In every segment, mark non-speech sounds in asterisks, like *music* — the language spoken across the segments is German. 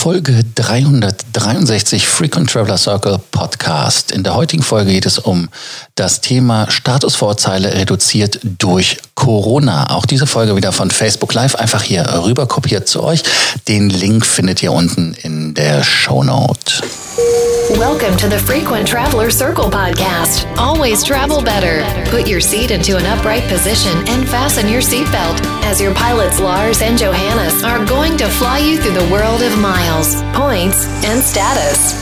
Folge 363 Frequent Traveler Circle Podcast. In der heutigen Folge geht es um das Thema Statusvorteile reduziert durch Corona. Auch diese Folge wieder von Facebook Live einfach hier rüber kopiert zu euch. Den Link findet ihr unten in der Show Note. Welcome to the Frequent Traveler Circle podcast. Always travel better. Put your seat into an upright position and fasten your seatbelt as your pilots Lars and Johannes are going to fly you through the world of miles, points, and status.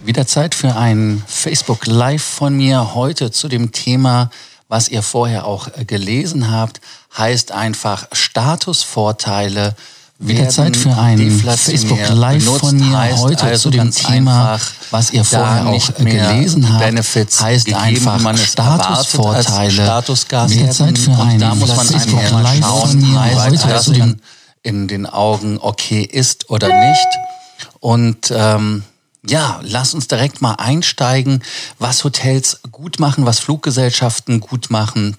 Wieder Zeit für ein Facebook Live von mir heute zu dem Thema, was ihr vorher auch äh, gelesen habt, heißt einfach Statusvorteile wieder Zeit für ein Facebook Live von mir heute also zu dem Thema, was ihr vorher auch gelesen habt, Benefits heißt einfach man Statusvorteile. Wieder Zeit für ein Facebook Live von mir heute zu dem in den Augen okay ist oder nicht. Und ähm, ja, lass uns direkt mal einsteigen, was Hotels gut machen, was Fluggesellschaften gut machen,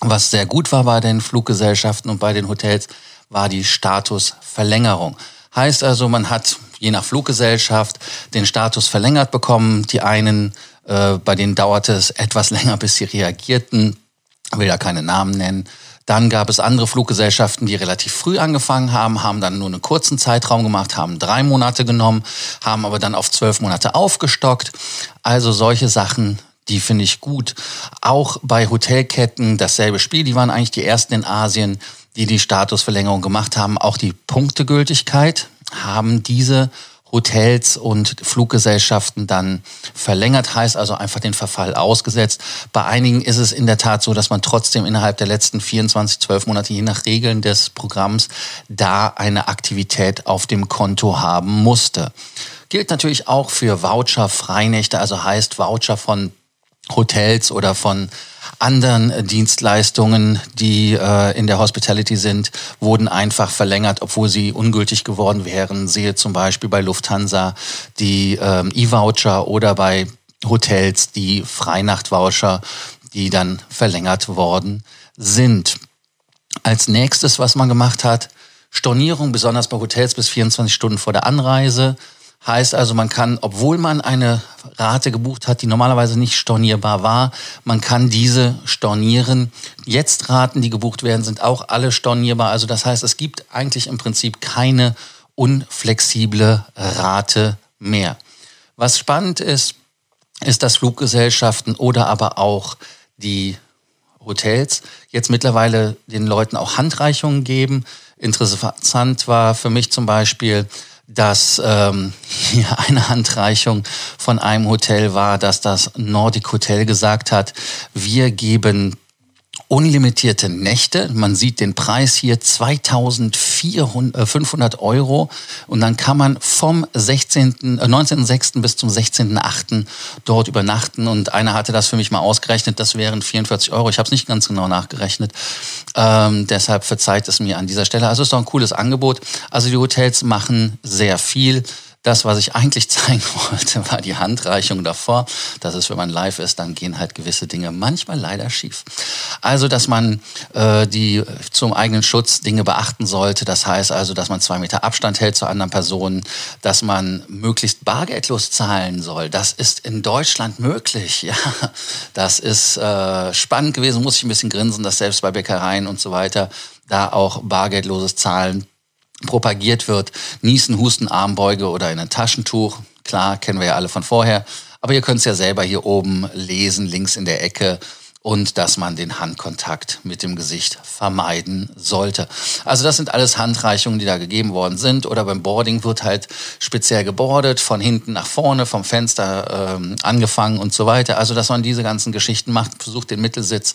was sehr gut war bei den Fluggesellschaften und bei den Hotels war die Statusverlängerung. Heißt also, man hat je nach Fluggesellschaft den Status verlängert bekommen. Die einen, äh, bei denen dauerte es etwas *laughs* länger, bis sie reagierten. Will ja keine Namen nennen. Dann gab es andere Fluggesellschaften, die relativ früh angefangen haben, haben dann nur einen kurzen Zeitraum gemacht, haben drei Monate genommen, haben aber dann auf zwölf Monate aufgestockt. Also solche Sachen, die finde ich gut. Auch bei Hotelketten dasselbe Spiel. Die waren eigentlich die ersten in Asien, die die Statusverlängerung gemacht haben, auch die Punktegültigkeit haben diese Hotels und Fluggesellschaften dann verlängert, heißt also einfach den Verfall ausgesetzt. Bei einigen ist es in der Tat so, dass man trotzdem innerhalb der letzten 24, 12 Monate, je nach Regeln des Programms, da eine Aktivität auf dem Konto haben musste. Gilt natürlich auch für Voucher, Freinächte, also heißt Voucher von Hotels oder von anderen Dienstleistungen, die äh, in der Hospitality sind, wurden einfach verlängert, obwohl sie ungültig geworden wären. Sehe zum Beispiel bei Lufthansa die ähm, E-Voucher oder bei Hotels die Freinacht-Voucher, die dann verlängert worden sind. Als nächstes, was man gemacht hat, Stornierung, besonders bei Hotels bis 24 Stunden vor der Anreise. Heißt also, man kann, obwohl man eine Rate gebucht hat, die normalerweise nicht stornierbar war, man kann diese stornieren. Jetzt Raten, die gebucht werden, sind auch alle stornierbar. Also das heißt, es gibt eigentlich im Prinzip keine unflexible Rate mehr. Was spannend ist, ist, dass Fluggesellschaften oder aber auch die Hotels jetzt mittlerweile den Leuten auch Handreichungen geben. Interessant war für mich zum Beispiel, dass ähm, *laughs* hier eine Handreichung von einem Hotel war, dass das Nordic Hotel gesagt hat, wir geben unlimitierte Nächte. Man sieht den Preis hier 2500 äh, Euro und dann kann man vom 16., äh, 19.06. bis zum 16.08. dort übernachten und einer hatte das für mich mal ausgerechnet, das wären 44 Euro. Ich habe es nicht ganz genau nachgerechnet, ähm, deshalb verzeiht es mir an dieser Stelle. Also es ist doch ein cooles Angebot. Also die Hotels machen sehr viel. Das, was ich eigentlich *laughs* zeigen wollte, war die Handreichung davor. Das ist, wenn man live ist, dann gehen halt gewisse Dinge manchmal leider schief. Also, dass man äh, die zum eigenen Schutz Dinge beachten sollte. Das heißt also, dass man zwei Meter Abstand hält zu anderen Personen, dass man möglichst bargeldlos zahlen soll. Das ist in Deutschland möglich. *laughs* Ja, das ist äh, spannend gewesen. Muss ich ein bisschen grinsen, dass selbst bei Bäckereien und so weiter da auch bargeldloses Zahlen propagiert wird. Niesen, Husten, Armbeuge oder in ein Taschentuch. Klar, kennen wir ja alle von vorher. Aber ihr könnt es ja selber hier oben lesen, links in der Ecke. Und dass man den Handkontakt mit dem Gesicht vermeiden sollte. Also das sind alles Handreichungen, die da gegeben worden sind. Oder beim Boarding wird halt speziell gebordet, von hinten nach vorne, vom Fenster ähm, angefangen und so weiter. Also dass man diese ganzen Geschichten macht, versucht den Mittelsitz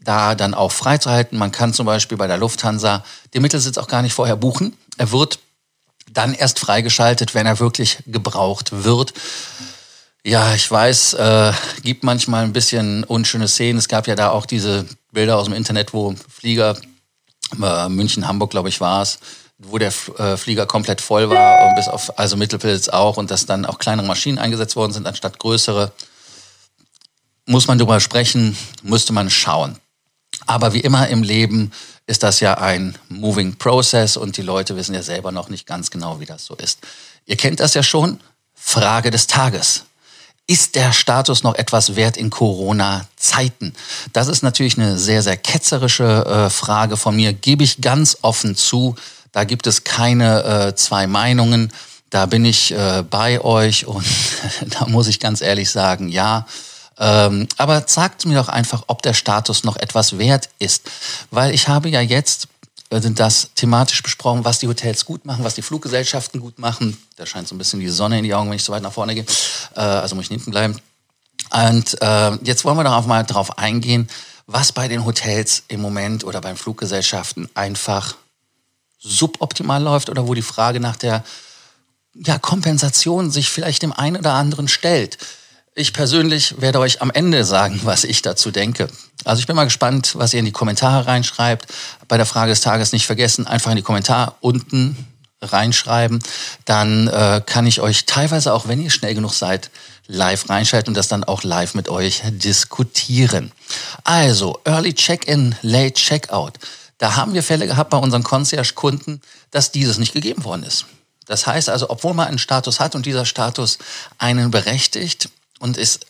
da dann auch freizuhalten. Man kann zum Beispiel bei der Lufthansa den Mittelsitz auch gar nicht vorher buchen. Er wird dann erst freigeschaltet, wenn er wirklich gebraucht wird. Ja, ich weiß, äh, gibt manchmal ein bisschen unschöne Szenen. Es gab ja da auch diese Bilder aus dem Internet, wo Flieger, äh, München, Hamburg, glaube ich, war es, wo der äh, Flieger komplett voll war, bis auf, also Mittelpilz auch, und dass dann auch kleinere Maschinen eingesetzt worden sind, anstatt größere. Muss man darüber sprechen, müsste man schauen. Aber wie immer im Leben ist das ja ein moving process und die Leute wissen ja selber noch nicht ganz genau, wie das so ist. Ihr kennt das ja schon. Frage des Tages. Ist der Status noch etwas wert in Corona-Zeiten? Das ist natürlich eine sehr, sehr ketzerische äh, Frage von mir, gebe ich ganz offen zu. Da gibt es keine äh, zwei Meinungen. Da bin ich äh, bei euch und *laughs* da muss ich ganz ehrlich sagen, ja. Ähm, aber sagt mir doch einfach, ob der Status noch etwas wert ist. Weil ich habe ja jetzt sind das thematisch besprochen, was die Hotels gut machen, was die Fluggesellschaften gut machen. Da scheint so ein bisschen die Sonne in die Augen, wenn ich so weit nach vorne gehe. Äh, also muss ich hinten bleiben. Und äh, jetzt wollen wir darauf mal drauf eingehen, was bei den Hotels im Moment oder beim Fluggesellschaften einfach suboptimal läuft oder wo die Frage nach der ja, Kompensation sich vielleicht dem einen oder anderen stellt. Ich persönlich werde euch am Ende sagen, was ich dazu denke. Also ich bin mal gespannt, was ihr in die Kommentare reinschreibt. Bei der Frage des Tages nicht vergessen, einfach in die Kommentare unten reinschreiben. Dann äh, kann ich euch teilweise, auch wenn ihr schnell genug seid, live reinschalten und das dann auch live mit euch diskutieren. Also, Early Check-in, Late Checkout. Da haben wir Fälle gehabt bei unseren Concierge-Kunden, dass dieses nicht gegeben worden ist. Das heißt also, obwohl man einen Status hat und dieser Status einen berechtigt, und ist,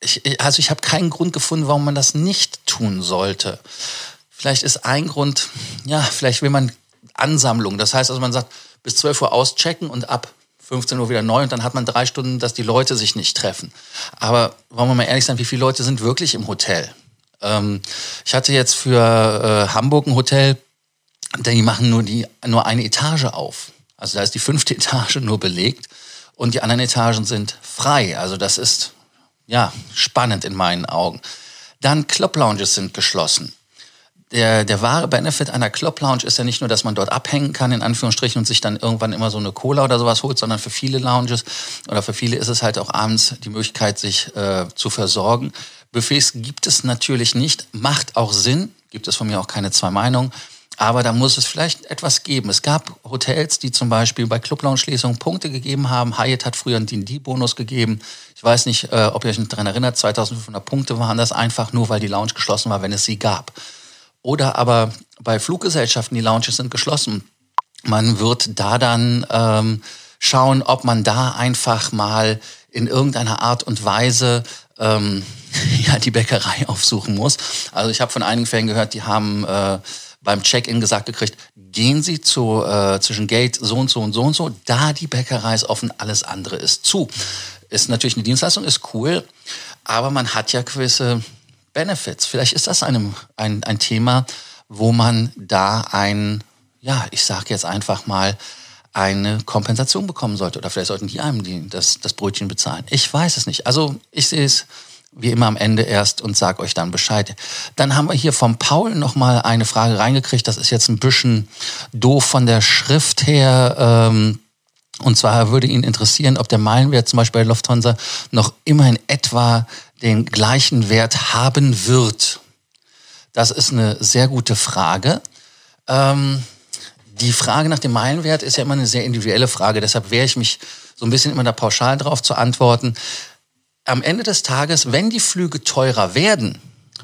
ich, also ich habe keinen Grund gefunden, warum man das nicht tun sollte. Vielleicht ist ein Grund, ja, vielleicht will man Ansammlung. Das heißt also, man sagt, bis 12 Uhr auschecken und ab 15 Uhr wieder neu und dann hat man drei Stunden, dass die Leute sich nicht treffen. Aber wollen wir mal ehrlich sein, wie viele Leute sind wirklich im Hotel? Ähm, ich hatte jetzt für äh, Hamburg ein Hotel, die machen nur, die, nur eine Etage auf. Also da ist die fünfte *laughs* Etage nur belegt und die anderen Etagen sind frei. Also das ist ja spannend in meinen Augen. Dann Club Lounges sind geschlossen. Der, der wahre Benefit einer Club Lounge ist ja nicht nur, dass man dort abhängen kann, in Anführungsstrichen, und sich dann irgendwann immer so eine Cola oder sowas holt, sondern für viele Lounges oder für viele ist es halt auch abends die Möglichkeit, sich äh, zu versorgen. Buffets gibt es natürlich nicht, macht auch Sinn, gibt es von mir auch keine zwei Meinungen. Aber da muss es vielleicht etwas geben. Es gab Hotels, die zum Beispiel bei Clublounge-Schließungen Punkte gegeben haben. Hyatt hat früher einen D&D-Bonus gegeben. Ich weiß nicht, äh, ob ihr euch daran erinnert, 2500 Punkte waren das einfach nur, weil die Lounge geschlossen war, wenn es sie gab. Oder aber bei Fluggesellschaften, die Lounges sind geschlossen. Man wird da dann ähm, schauen, ob man da einfach mal in irgendeiner Art und Weise ähm, *laughs* ja, die Bäckerei aufsuchen muss. Also ich habe von einigen Fällen gehört, die haben... Äh, beim Check-in gesagt gekriegt, gehen Sie zu, äh, zwischen Gate so und so und so und so, da die Bäckerei ist offen, alles andere ist zu. Ist natürlich eine Dienstleistung, ist cool, aber man hat ja gewisse Benefits. Vielleicht ist das einem, ein, ein Thema, wo man da ein, ja, ich sage jetzt einfach mal, eine Kompensation bekommen sollte. Oder vielleicht sollten die einem die, das, das Brötchen bezahlen. Ich weiß es nicht. Also ich sehe es wie immer am Ende erst und sag euch dann Bescheid. Dann haben wir hier vom Paul nochmal eine Frage reingekriegt. Das ist jetzt ein bisschen doof von der Schrift her. Ähm, und zwar würde ihn interessieren, ob der Meilenwert zum Beispiel bei Lufthansa noch immer in etwa den gleichen Wert haben wird. Das ist eine sehr gute Frage. Ähm, die Frage nach dem Meilenwert ist ja immer eine sehr individuelle Frage. Deshalb wehre ich mich so ein bisschen immer da pauschal drauf zu antworten am Ende des Tages, wenn die Flüge teurer werden,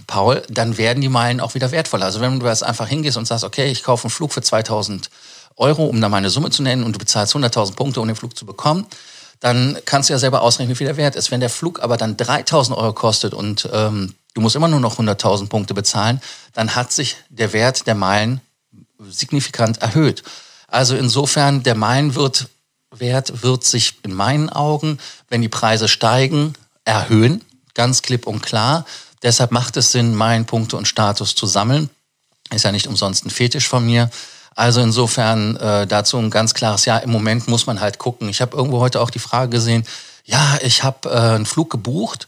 Paul, dann werden die Meilen auch wieder wertvoller. Also wenn du jetzt einfach hingehst und sagst, okay, ich kaufe einen Flug für 2000 Euro, um da meine Summe zu nennen, und du bezahlst 100.000 Punkte, um den Flug zu bekommen, dann kannst du ja selber ausrechnen, wie viel der wert ist. Wenn der Flug aber dann 3000 Euro kostet und ähm, du musst immer nur noch 100.000 Punkte bezahlen, dann hat sich der Wert der Meilen signifikant erhöht. Also insofern, der Meilenwert wird sich in meinen Augen, wenn die Preise steigen, erhöhen, ganz klipp und klar. Deshalb macht es Sinn, meinen Punkte und Status zu sammeln. Ist ja nicht umsonst ein Fetisch von mir. Also insofern äh, dazu ein ganz klares Ja. Im Moment muss man halt gucken. Ich habe irgendwo heute auch die Frage gesehen, ja, ich habe äh, einen Flug gebucht.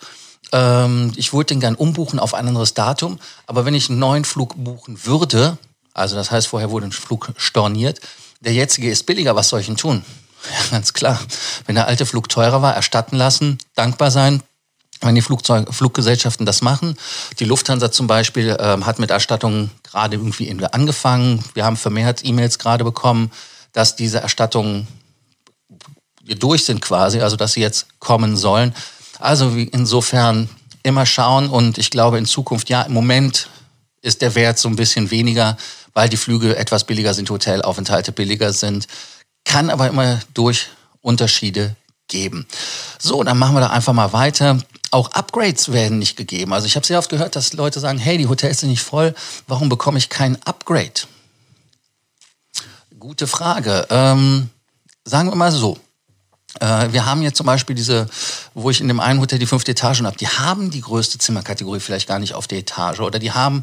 Ähm, ich würde den gern umbuchen auf ein anderes Datum. Aber wenn ich einen neuen Flug buchen würde, also das heißt, vorher wurde ein Flug storniert, der jetzige ist billiger, was soll ich denn tun? *laughs* Ja, ganz klar. Wenn der alte Flug teurer war, erstatten lassen, dankbar sein, wenn die Flugzeug Fluggesellschaften das machen. Die Lufthansa zum Beispiel ähm, hat mit Erstattungen gerade irgendwie angefangen. Wir haben vermehrt E-Mails gerade bekommen, dass diese Erstattungen durch sind quasi, also dass sie jetzt kommen sollen. Also insofern immer schauen und ich glaube in Zukunft, ja, im Moment ist der Wert so ein bisschen weniger, weil die Flüge etwas billiger sind, Hotelaufenthalte billiger sind. Kann aber immer durch Unterschiede geben. So, dann machen wir da einfach mal weiter. Auch Upgrades werden nicht gegeben. Also ich habe sehr oft gehört, dass Leute sagen, hey, die Hotels sind nicht voll, warum bekomme ich kein Upgrade? Gute Frage. Ähm, sagen wir mal so. Äh, wir haben jetzt zum Beispiel diese, wo ich in dem einen Hotel die fünfte Etage habe, die haben die größte Zimmerkategorie vielleicht gar nicht auf der Etage oder die haben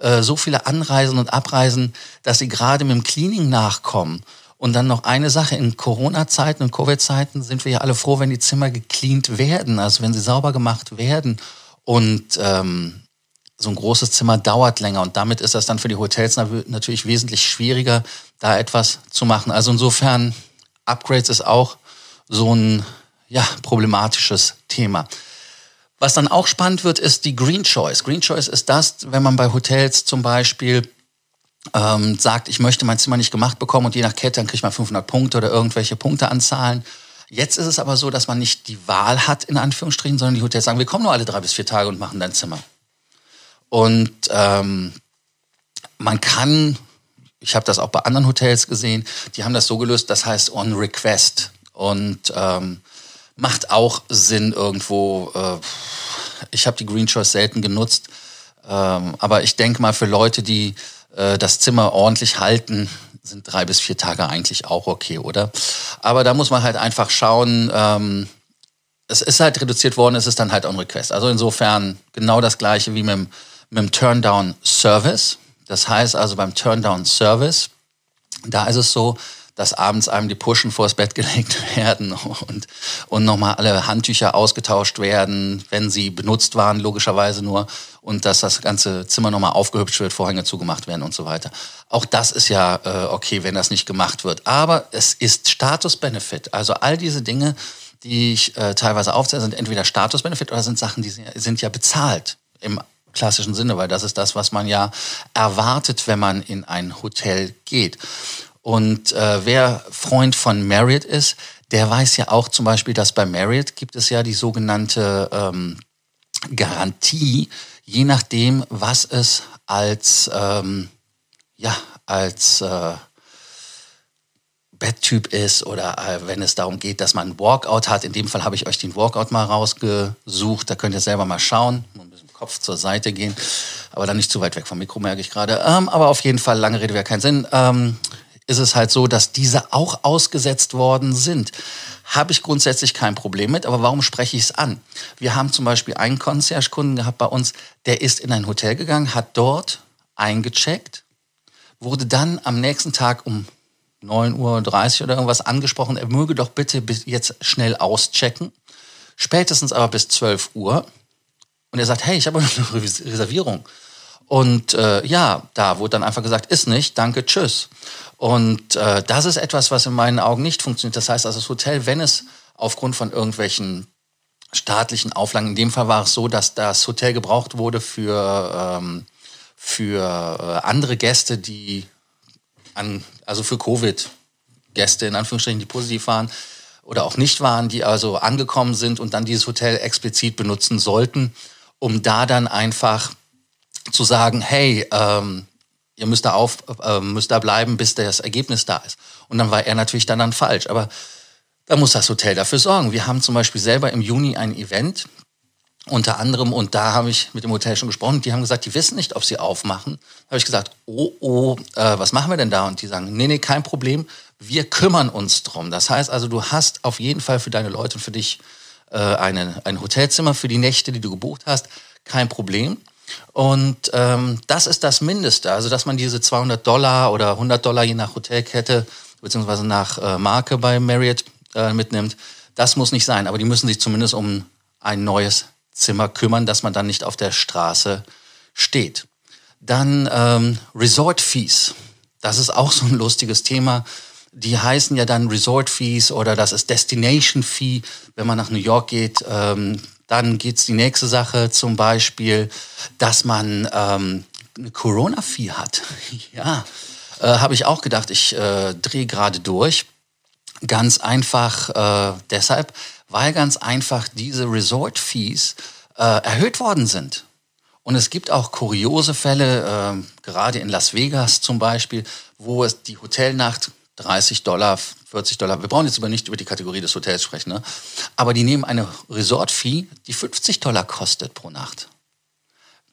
äh, so viele Anreisen und Abreisen, dass sie gerade mit dem Cleaning nachkommen. Und dann noch eine Sache, in Corona-Zeiten und Covid-Zeiten sind wir ja alle froh, wenn die Zimmer gecleant werden, also wenn sie sauber gemacht werden. Und ähm, so ein großes Zimmer dauert länger und damit ist das dann für die Hotels natürlich wesentlich schwieriger, da etwas zu machen. Also insofern, Upgrades ist auch so ein ja, problematisches Thema. Was dann auch spannend wird, ist die Green Choice. Green Choice ist das, wenn man bei Hotels zum Beispiel ähm, sagt, ich möchte mein Zimmer nicht gemacht bekommen und je nach Kette, dann kriegt man 500 Punkte oder irgendwelche Punkteanzahlen. Jetzt ist es aber so, dass man nicht die Wahl hat, in Anführungsstrichen, sondern die Hotels sagen, wir kommen nur alle drei bis vier Tage und machen dein Zimmer. Und ähm, man kann, ich habe das auch bei anderen Hotels gesehen, die haben das so gelöst, das heißt on request. Und ähm, macht auch Sinn irgendwo. Äh, ich habe die Green Choice selten genutzt, ähm, aber ich denke mal für Leute, die äh, das Zimmer ordentlich halten, sind drei bis vier Tage eigentlich auch okay, oder? Aber da muss man halt einfach schauen. Ähm, es ist halt reduziert worden, es ist dann halt on request. Also insofern genau das gleiche wie mit dem mit dem Turndown-Service. Das heißt also beim Turndown-Service, da ist es so, dass abends einem die Puschen vors Bett gelegt *laughs* werden und, und nochmal alle Handtücher ausgetauscht werden, wenn sie benutzt waren, logischerweise nur, und dass das ganze Zimmer nochmal aufgehübscht wird, Vorhänge zugemacht werden und so weiter. Auch das ist ja äh, okay, wenn das nicht gemacht wird. Aber es ist Status-Benefit. Also all diese Dinge, die ich äh, teilweise aufzähle, sind entweder Status-Benefit oder sind Sachen, die sind ja bezahlt im klassischen Sinne, weil das ist das, was man ja erwartet, wenn man in ein Hotel geht. Und äh, wer Freund von Marriott ist, der weiß ja auch zum Beispiel, dass bei Marriott gibt es ja die sogenannte ähm, Garantie, je nachdem, was es als ähm, ja als äh, Betttyp ist oder äh, wenn es darum geht, dass man einen Walkout hat. In dem Fall habe ich euch den Walkout mal rausgesucht. Da könnt ihr selber mal schauen. Kopf zur Seite gehen, aber dann nicht zu weit weg vom Mikro, merke ich gerade. Ähm, aber auf jeden Fall, lange Rede wäre kein Sinn. Ähm, ist es halt so, dass diese auch ausgesetzt worden sind. Habe ich grundsätzlich kein Problem mit, aber warum spreche ich es an? Wir haben zum Beispiel einen Concierge-Kunden gehabt bei uns, der ist in ein Hotel gegangen, hat dort eingecheckt, wurde dann am nächsten Tag um 9.30 Uhr oder irgendwas angesprochen, er möge doch bitte jetzt schnell auschecken, spätestens aber bis 12 Uhr. Und er sagt, hey, ich habe eine Reservierung. Und äh, ja, da wurde dann einfach gesagt, ist nicht, danke, tschüss. Und äh, das ist etwas, was in meinen Augen nicht funktioniert. Das heißt also, das Hotel, wenn es aufgrund von irgendwelchen staatlichen Auflagen, in dem Fall war es so, dass das Hotel gebraucht wurde für, ähm, für äh, andere Gäste, die an, also für Covid-Gäste in Anführungsstrichen, die positiv waren oder auch nicht waren, die also angekommen sind und dann dieses Hotel explizit benutzen sollten um da dann einfach zu sagen, hey, ähm, ihr müsst da auf, äh, müsst da bleiben, bis das Ergebnis da ist. Und dann war er natürlich dann, dann falsch. Aber da muss das Hotel dafür sorgen. Wir haben zum Beispiel selber im Juni ein Event, unter anderem, und da habe ich mit dem Hotel schon gesprochen, die haben gesagt, die wissen nicht, ob sie aufmachen. Da habe ich gesagt, oh, oh, äh, was machen wir denn da? Und die sagen, nee, nee, kein Problem, wir kümmern uns drum. Das heißt also, du hast auf jeden Fall für deine Leute und für dich äh, eine, ein Hotelzimmer für die Nächte, die du gebucht hast, kein Problem. Und ähm, das ist das Mindeste, also dass man diese 200 Dollar oder 100 Dollar je nach Hotelkette beziehungsweise nach äh, Marke bei Marriott äh, mitnimmt. Das muss nicht sein, aber die müssen sich zumindest um ein neues Zimmer kümmern, dass man dann nicht auf der Straße steht. Dann ähm, Resort Fees. Das ist auch so ein lustiges Thema die heißen ja dann Resort Fees oder das ist Destination Fee, wenn man nach New York geht. Ähm, dann geht's die nächste Sache, zum Beispiel, dass man ähm, eine Corona-Fee hat. *laughs* ja, äh, habe ich auch gedacht, ich äh, drehe gerade durch. Ganz einfach äh, deshalb, weil ganz einfach diese Resort-Fees äh, erhöht worden sind. Und es gibt auch kuriose Fälle, äh, gerade in Las Vegas zum Beispiel, wo es die Hotelnacht 30 Dollar, 40 Dollar, wir brauchen jetzt aber nicht über die Kategorie des Hotels sprechen, ne? aber die nehmen eine Resort-Fee, die 50 Dollar kostet pro Nacht.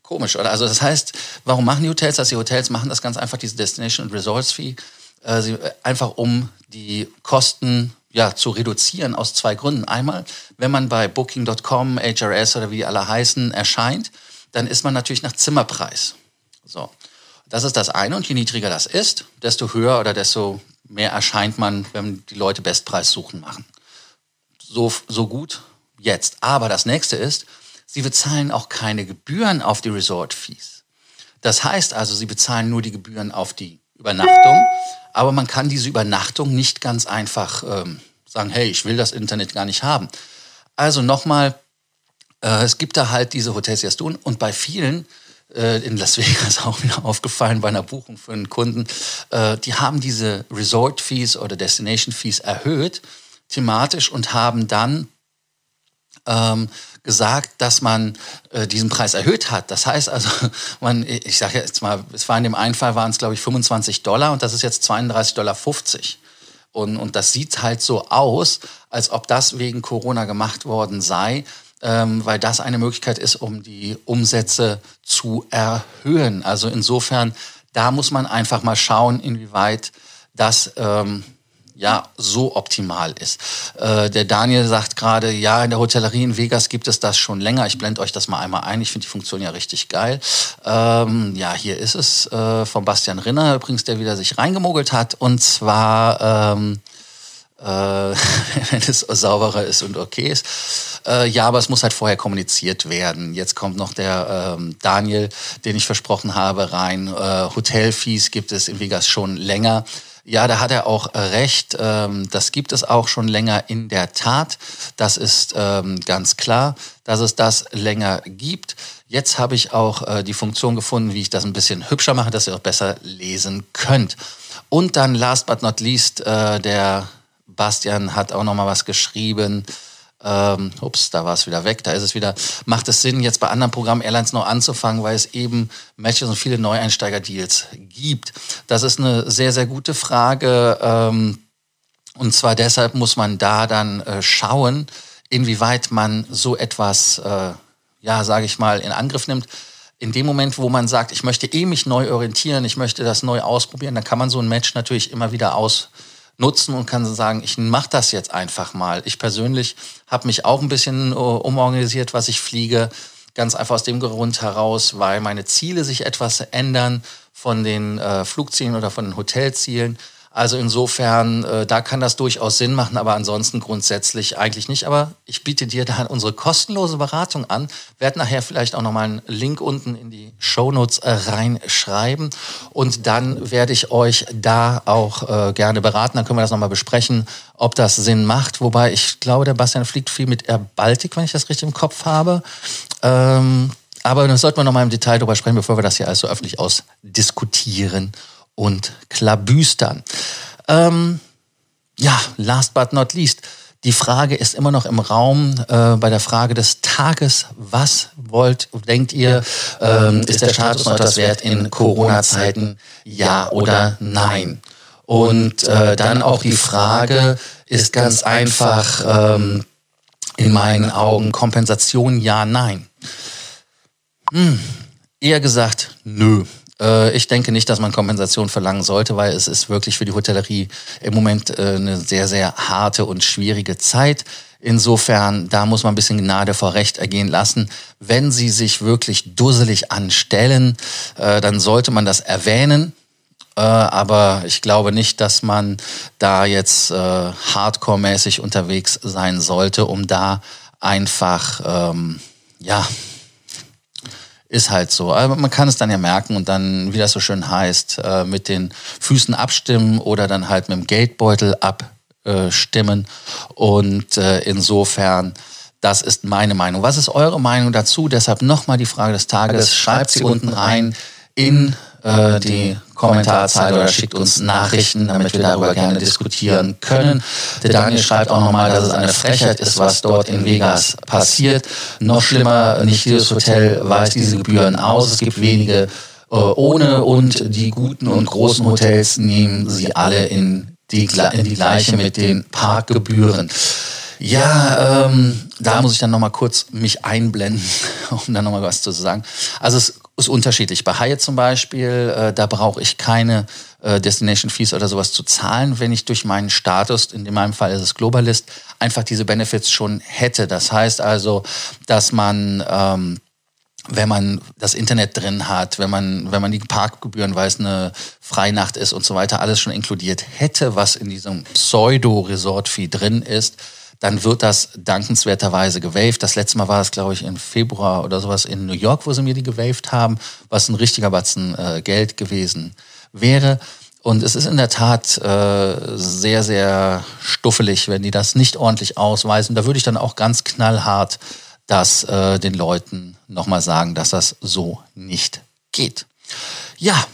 Komisch, oder? Also das heißt, warum machen die Hotels das? Die Hotels machen das ganz einfach, diese Destination und Resorts Fee, äh, sie, äh, einfach um die Kosten ja, zu reduzieren aus zwei Gründen. Einmal, wenn man bei Booking.com, HRS oder wie die alle heißen, erscheint, dann ist man natürlich nach Zimmerpreis. So. Das ist das eine. Und je niedriger das ist, desto höher oder desto mehr erscheint man, wenn die Leute Bestpreissuchen machen. So, so gut jetzt. Aber das nächste ist, sie bezahlen auch keine Gebühren auf die Resort-Fees. Das heißt also, sie bezahlen nur die Gebühren auf die Übernachtung, aber man kann diese Übernachtung nicht ganz einfach ähm, sagen, hey, ich will das Internet gar nicht haben. Also nochmal, äh, es gibt da halt diese Hotels, die das tun und bei vielen in Las Vegas *laughs* auch wieder aufgefallen bei einer Buchung für einen Kunden. Äh, die haben diese Resort-Fees oder Destination-Fees erhöht, thematisch, und haben dann ähm, gesagt, dass man äh, diesen Preis erhöht hat. Das heißt also, *laughs* man, ich sage jetzt mal, es war in dem einen Fall waren es glaube ich 25 Dollar und das ist jetzt 32,50 Dollar. Und, und das sieht halt so aus, als ob das wegen Corona gemacht worden sei ähm, weil das eine Möglichkeit ist, um die Umsätze zu erhöhen. Also insofern, da muss man einfach mal schauen, inwieweit das ähm, ja so optimal ist. Äh, der Daniel sagt gerade, ja, in der Hotellerie in Vegas gibt es das schon länger. Ich blende euch das mal einmal ein. Ich finde die Funktion ja richtig geil. Ähm, ja, hier ist es äh, von Bastian Rinner übrigens, der wieder sich reingemogelt hat. Und zwar ähm, äh, *laughs* wenn es sauberer ist und okay ist. Äh, ja, aber es muss halt vorher kommuniziert werden. Jetzt kommt noch der ähm, Daniel, den ich versprochen habe, rein. Äh, Hotelfees gibt es in Vegas schon länger. Ja, da hat er auch recht. Ähm, das gibt es auch schon länger in der Tat. Das ist ähm, ganz klar, dass es das länger gibt. Jetzt habe ich auch äh, die Funktion gefunden, wie ich das ein bisschen hübscher mache, dass ihr auch besser lesen könnt. Und dann last but not least äh, der Bastian hat auch noch mal was geschrieben. Ähm, ups, da war es wieder weg, da ist es wieder. Macht es Sinn, jetzt bei anderen Programmen Airlines noch anzufangen, weil es eben Matches und viele Neueinsteiger-Deals gibt? Das ist eine sehr, sehr gute Frage. Ähm, und zwar deshalb muss man da dann äh, schauen, inwieweit man so etwas, äh, ja, sage ich mal, in Angriff nimmt. In dem Moment, wo man sagt, ich möchte eh mich neu orientieren, ich möchte das neu ausprobieren, dann kann man so ein Match natürlich immer wieder ausprobieren nutzen und kann sagen, ich mache das jetzt einfach mal. Ich persönlich habe mich auch ein bisschen uh, umorganisiert, was ich fliege. Ganz einfach aus dem Grund heraus, weil meine Ziele sich etwas ändern von den äh, Flugzielen oder von den Hotelzielen. Also insofern, äh, da kann das durchaus Sinn machen, aber ansonsten grundsätzlich eigentlich nicht. Aber ich biete dir da unsere kostenlose Beratung an. Werde nachher vielleicht auch nochmal einen Link unten in die Shownotes äh, reinschreiben. Und dann werde ich euch da auch äh, gerne beraten. Dann können wir das nochmal besprechen, ob das Sinn macht. Wobei ich glaube, der Bastian fliegt viel mit Air Baltic, wenn ich das richtig im Kopf habe. Ähm, aber da sollten wir nochmal im Detail drüber sprechen, bevor wir das hier alles so öffentlich ausdiskutieren und klabüstern. Ähm, ja, last but not least. Die Frage ist immer noch im Raum äh, bei der Frage des Tages. Was wollt, denkt ihr, ähm, ist der Status noch etwas wert in Corona-Zeiten? Ja oder nein? Und äh, dann auch die Frage ist ganz einfach ähm, in meinen Augen Kompensation ja, nein. Hm, eher gesagt, nö. Äh, ich denke nicht, dass man Kompensation verlangen sollte, weil es ist wirklich für die Hotellerie im Moment äh, eine sehr, sehr harte und schwierige Zeit. Insofern, da muss man ein bisschen Gnade vor Recht ergehen lassen. Wenn Sie sich wirklich dusselig anstellen, äh, dann sollte man das erwähnen. aber ich glaube nicht, dass man da jetzt hardcore-mäßig unterwegs sein sollte, um da einfach, ähm, ja, ist halt so. Aber man kann es dann ja merken und dann, wie das so schön heißt, äh, mit den Füßen abstimmen oder dann halt mit dem Geldbeutel abstimmen. Und äh, insofern, das ist meine Meinung. Was ist eure Meinung dazu? Deshalb nochmal die Frage des Tages. Schreibt sie unten rein in äh, die Kommentarzeit oder schickt uns Nachrichten, damit wir darüber gerne diskutieren können. Der Daniel schreibt auch nochmal, dass es eine Frechheit ist, was dort in Vegas passiert. Noch schlimmer, nicht jedes Hotel weist diese Gebühren aus. Es gibt wenige äh, ohne und die guten und großen Hotels nehmen sie alle in die, in die gleiche mit den Parkgebühren. Ja, ähm, da muss ich dann nochmal kurz mich einblenden, *laughs* um dann nochmal was zu sagen. Also es ist unterschiedlich. Bei Hyatt zum Beispiel, äh, da brauche ich keine äh, Destination Fees oder sowas zu zahlen, wenn ich durch meinen Status, in meinem Fall ist es Globalist, einfach diese Benefits schon hätte. Das heißt also, dass man ähm, wenn man das Internet drin hat, wenn man, wenn man die Parkgebühren, weil es eine Freinacht ist und so weiter, alles schon inkludiert hätte, was in diesem Pseudo-Resort-Fee drin ist, dann wird das dankenswerterweise gewaved. Das letzte Mal war es, glaube ich, im Februar oder sowas in New York, wo sie mir die gewaved haben, was ein richtiger Batzen äh, Geld gewesen wäre. Und es ist in der Tat äh, sehr, sehr stuffelig, wenn die das nicht ordentlich ausweisen. Da würde ich dann auch ganz knallhart das äh, den Leuten nochmal sagen, dass das so nicht geht. Ja,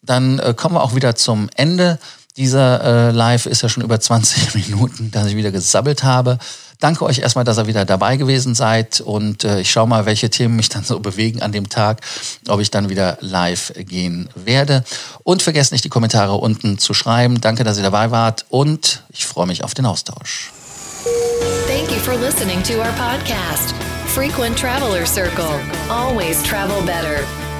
dann äh, kommen wir auch wieder zum Ende. Dieser äh, Live ist ja schon über 20 *laughs* Minuten, dass ich wieder gesabbelt habe. Danke euch erstmal, dass ihr wieder dabei gewesen seid und äh, ich schaue mal, welche Themen mich dann *laughs* so bewegen an dem Tag, ob ich dann wieder live gehen werde. Und vergesst nicht, die Kommentare unten zu schreiben. Danke, dass ihr dabei wart und ich freue mich auf den Austausch. Thank you for listening to our podcast, Frequent Traveler Circle. Always travel better.